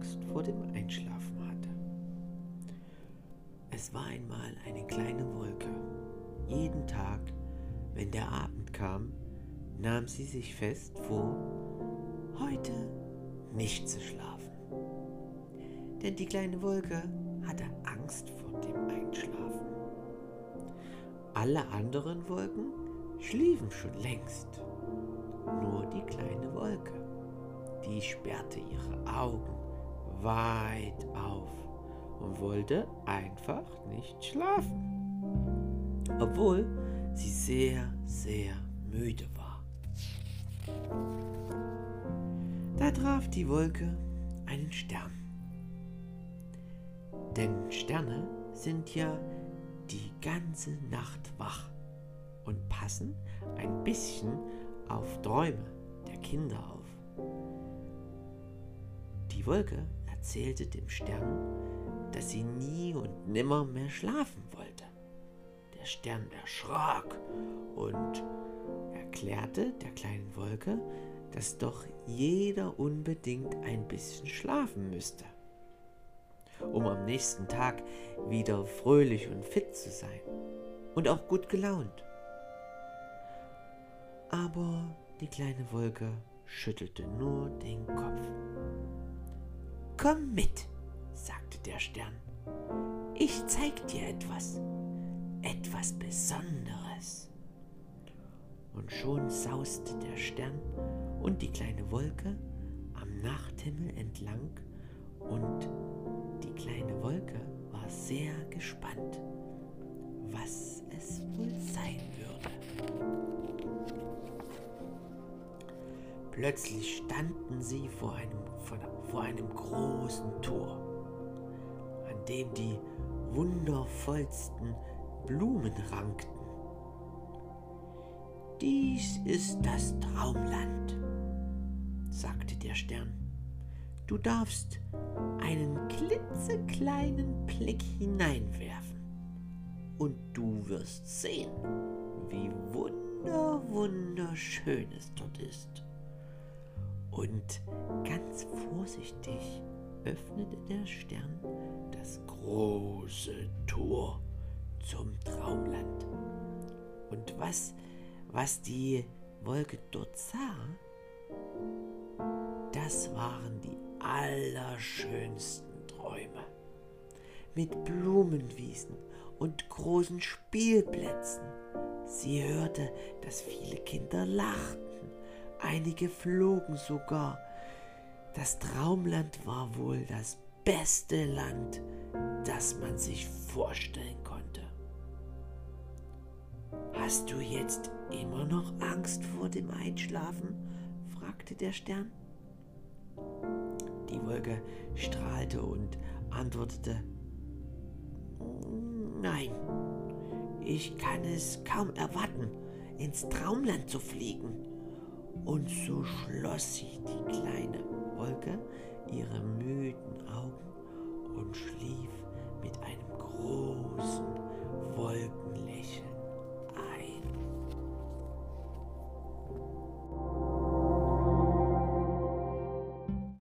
Angst vor dem Einschlafen hatte. Es war einmal eine kleine Wolke. Jeden Tag, wenn der Abend kam, nahm sie sich fest vor, heute nicht zu schlafen. Denn die kleine Wolke hatte Angst vor dem Einschlafen. Alle anderen Wolken schliefen schon längst. Nur die kleine Wolke, die sperrte ihre Augen weit auf und wollte einfach nicht schlafen, obwohl sie sehr, sehr müde war. Da traf die Wolke einen Stern. Denn Sterne sind ja die ganze Nacht wach und passen ein bisschen auf Träume der Kinder auf. Die Wolke erzählte dem Stern, dass sie nie und nimmer mehr schlafen wollte. Der Stern erschrak und erklärte der kleinen Wolke, dass doch jeder unbedingt ein bisschen schlafen müsste, um am nächsten Tag wieder fröhlich und fit zu sein und auch gut gelaunt. Aber die kleine Wolke schüttelte nur den Kopf. Komm mit, sagte der Stern. Ich zeig dir etwas, etwas Besonderes. Und schon sauste der Stern und die kleine Wolke am Nachthimmel entlang und die kleine Wolke war sehr gespannt, was es wohl sein würde. Plötzlich standen sie vor einem, vor einem großen Tor, an dem die wundervollsten Blumen rankten. Dies ist das Traumland, sagte der Stern. Du darfst einen klitzekleinen Blick hineinwerfen und du wirst sehen, wie wunder, wunderschön es dort ist. Und ganz vorsichtig öffnete der Stern das große Tor zum Traumland. Und was, was die Wolke dort sah, das waren die allerschönsten Träume. Mit Blumenwiesen und großen Spielplätzen. Sie hörte, dass viele Kinder lachten Einige flogen sogar. Das Traumland war wohl das beste Land, das man sich vorstellen konnte. Hast du jetzt immer noch Angst vor dem Einschlafen? fragte der Stern. Die Wolke strahlte und antwortete, Nein, ich kann es kaum erwarten, ins Traumland zu fliegen. Und so schloss sich die kleine Wolke ihre Augen